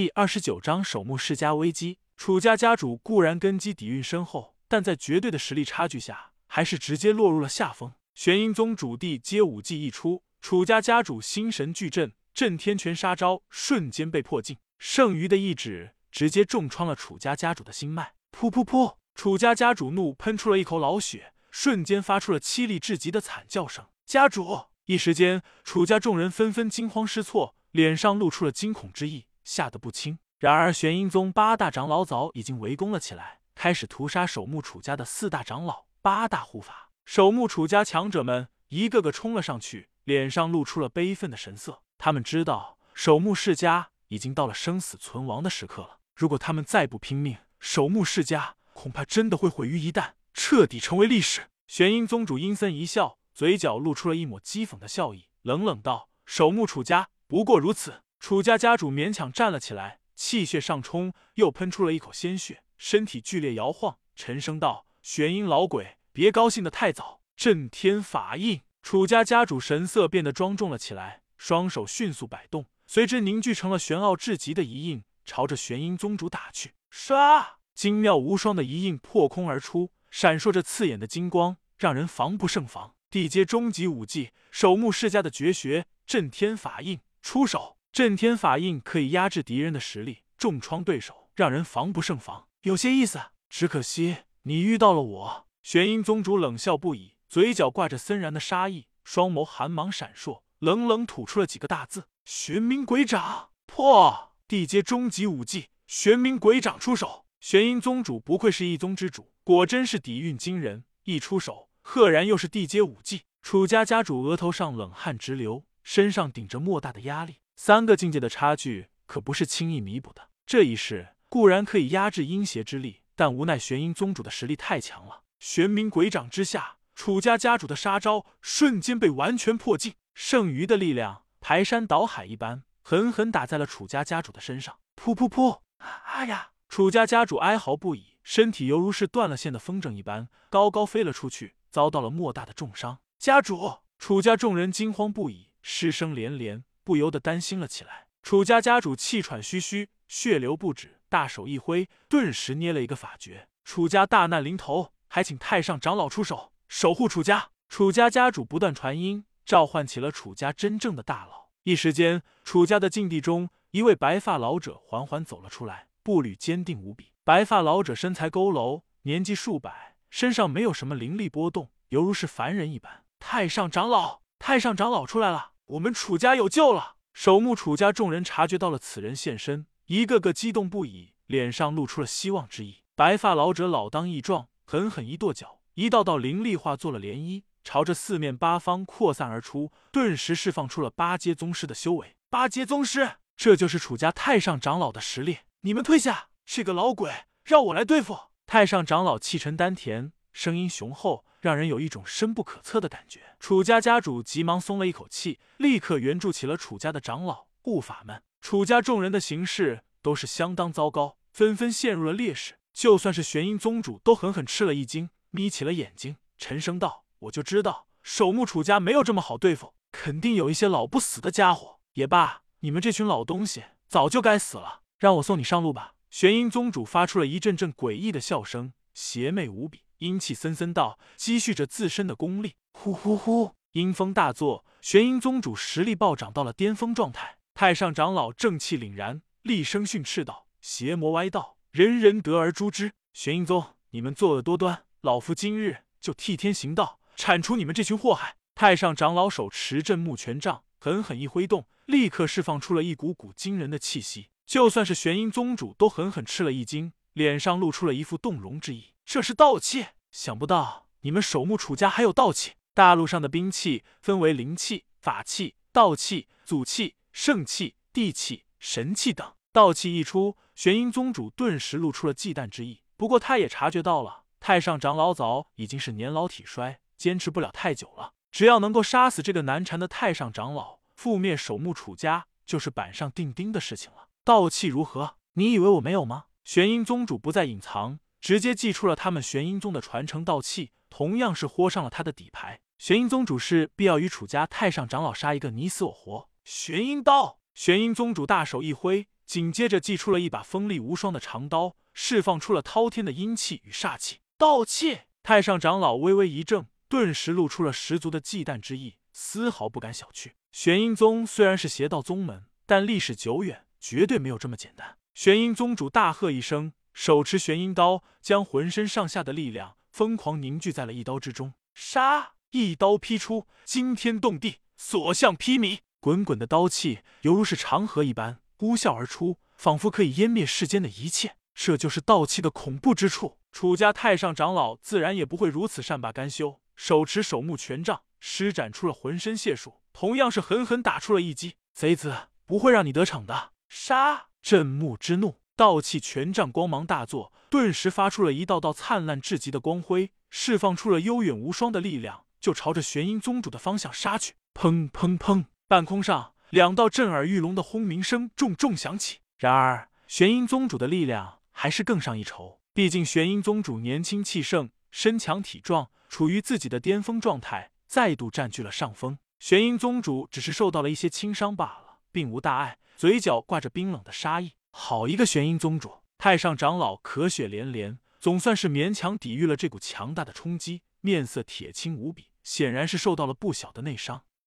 第二十九章守墓世家危机。楚家家主固然根基底蕴深厚，但在绝对的实力差距下，还是直接落入了下风。玄阴宗主地接武技一出，楚家家主心神俱震，震天拳杀招瞬间被破镜，剩余的一指直接重创了楚家家主的心脉。噗噗噗！楚家家主怒喷出了一口老血，瞬间发出了凄厉至极的惨叫声。家主！一时间，楚家众人纷纷惊慌失措，脸上露出了惊恐之意。吓得不轻。然而，玄阴宗八大长老早已经围攻了起来，开始屠杀守墓楚家的四大长老、八大护法。守墓楚家强者们一个个冲了上去，脸上露出了悲愤的神色。他们知道，守墓世家已经到了生死存亡的时刻了。如果他们再不拼命，守墓世家恐怕真的会毁于一旦，彻底成为历史。玄阴宗主阴森一笑，嘴角露出了一抹讥讽的笑意，冷冷道：“守墓楚家不过如此。”楚家家主勉强站了起来，气血上冲，又喷出了一口鲜血，身体剧烈摇晃，沉声道：“玄阴老鬼，别高兴的太早。”震天法印，楚家家主神色变得庄重了起来，双手迅速摆动，随之凝聚成了玄奥至极的一印，朝着玄阴宗主打去。唰，精妙无双的一印破空而出，闪烁着刺眼的金光，让人防不胜防。地阶终极武技，守墓世家的绝学震天法印，出手。震天法印可以压制敌人的实力，重创对手，让人防不胜防，有些意思。只可惜你遇到了我。玄阴宗主冷笑不已，嘴角挂着森然的杀意，双眸寒芒闪烁，冷冷吐出了几个大字：“玄冥鬼掌破！”地阶终极武技玄冥鬼掌出手。玄阴宗主不愧是一宗之主，果真是底蕴惊人。一出手，赫然又是地阶武技。楚家家主额头上冷汗直流，身上顶着莫大的压力。三个境界的差距可不是轻易弥补的。这一世固然可以压制阴邪之力，但无奈玄阴宗主的实力太强了。玄冥鬼掌之下，楚家家主的杀招瞬间被完全破尽，剩余的力量排山倒海一般，狠狠打在了楚家家主的身上。噗噗噗！哎呀！楚家家主哀嚎不已，身体犹如是断了线的风筝一般，高高飞了出去，遭到了莫大的重伤。家主！楚家众人惊慌不已，失声连连。不由得担心了起来。楚家家主气喘吁吁，血流不止，大手一挥，顿时捏了一个法诀。楚家大难临头，还请太上长老出手守护楚家。楚家家主不断传音，召唤起了楚家真正的大佬。一时间，楚家的禁地中，一位白发老者缓缓走了出来，步履坚定无比。白发老者身材佝偻，年纪数百，身上没有什么灵力波动，犹如是凡人一般。太上长老，太上长老出来了。我们楚家有救了！守墓楚家众人察觉到了此人现身，一个个激动不已，脸上露出了希望之意。白发老者老当益壮，狠狠一跺脚，一道道灵力化作了涟漪，朝着四面八方扩散而出，顿时释放出了八阶宗师的修为。八阶宗师，这就是楚家太上长老的实力！你们退下，这个老鬼让我来对付！太上长老气沉丹田，声音雄厚。让人有一种深不可测的感觉。楚家家主急忙松了一口气，立刻援助起了楚家的长老护法们。楚家众人的形势都是相当糟糕，纷纷陷入了劣势。就算是玄阴宗主都狠狠吃了一惊，眯起了眼睛，沉声道：“我就知道守墓楚家没有这么好对付，肯定有一些老不死的家伙。也罢，你们这群老东西早就该死了。让我送你上路吧。”玄阴宗主发出了一阵阵诡异的笑声，邪魅无比。阴气森森道，积蓄着自身的功力。呼呼呼！阴风大作，玄阴宗主实力暴涨到了巅峰状态。太上长老正气凛然，厉声训斥道：“邪魔歪道，人人得而诛之！玄阴宗，你们作恶多端，老夫今日就替天行道，铲除你们这群祸害！”太上长老手持镇墓权杖，狠狠一挥动，立刻释放出了一股股惊人的气息。就算是玄阴宗主都狠狠吃了一惊，脸上露出了一副动容之意。这是道气，想不到你们守墓楚家还有道气。大陆上的兵器分为灵气、法器、道器、祖气、圣气、地气、神气等。道气一出，玄阴宗主顿时露出了忌惮之意。不过他也察觉到了，太上长老早已经是年老体衰，坚持不了太久了。只要能够杀死这个难缠的太上长老，覆灭守墓楚家就是板上钉钉的事情了。道气如何？你以为我没有吗？玄阴宗主不再隐藏。直接祭出了他们玄阴宗的传承道器，同样是豁上了他的底牌。玄阴宗主是必要与楚家太上长老杀一个你死我活。玄阴刀，玄阴宗主大手一挥，紧接着祭出了一把锋利无双的长刀，释放出了滔天的阴气与煞气。盗窃！太上长老微微一怔，顿时露出了十足的忌惮之意，丝毫不敢小觑。玄阴宗虽然是邪道宗门，但历史久远，绝对没有这么简单。玄阴宗主大喝一声，手持玄阴刀，将浑身上下的力量疯狂凝聚在了一刀之中。杀！一刀劈出，惊天动地，所向披靡。滚滚的刀气犹如是长河一般呼啸而出，仿佛可以湮灭世间的一切。这就是道气的恐怖之处。楚家太上长老自然也不会如此善罢甘休，手持守木权杖，施展出了浑身解数，同样是狠狠打出了一击。贼子不会让你得逞的！杀！震木之怒，道气权杖光芒大作，顿时发出了一道道灿烂至极的光辉，释放出了悠远无双的力量，就朝着玄阴宗主的方向杀去。砰砰砰！半空上，两道震耳欲聋的轰鸣声重重响起。然而，玄阴宗主的力量还是更上一筹。毕竟，玄阴宗主年轻气盛，身强体壮，处于自己的巅峰状态，再度占据了上风。玄阴宗主只是受到了一些轻伤罢了，并无大碍，嘴角挂着冰冷的杀意。好一个玄阴宗主！太上长老咳血连连，总算是勉强抵御了这股强大的冲击，面色铁青无比，显然是受到了不小的内伤。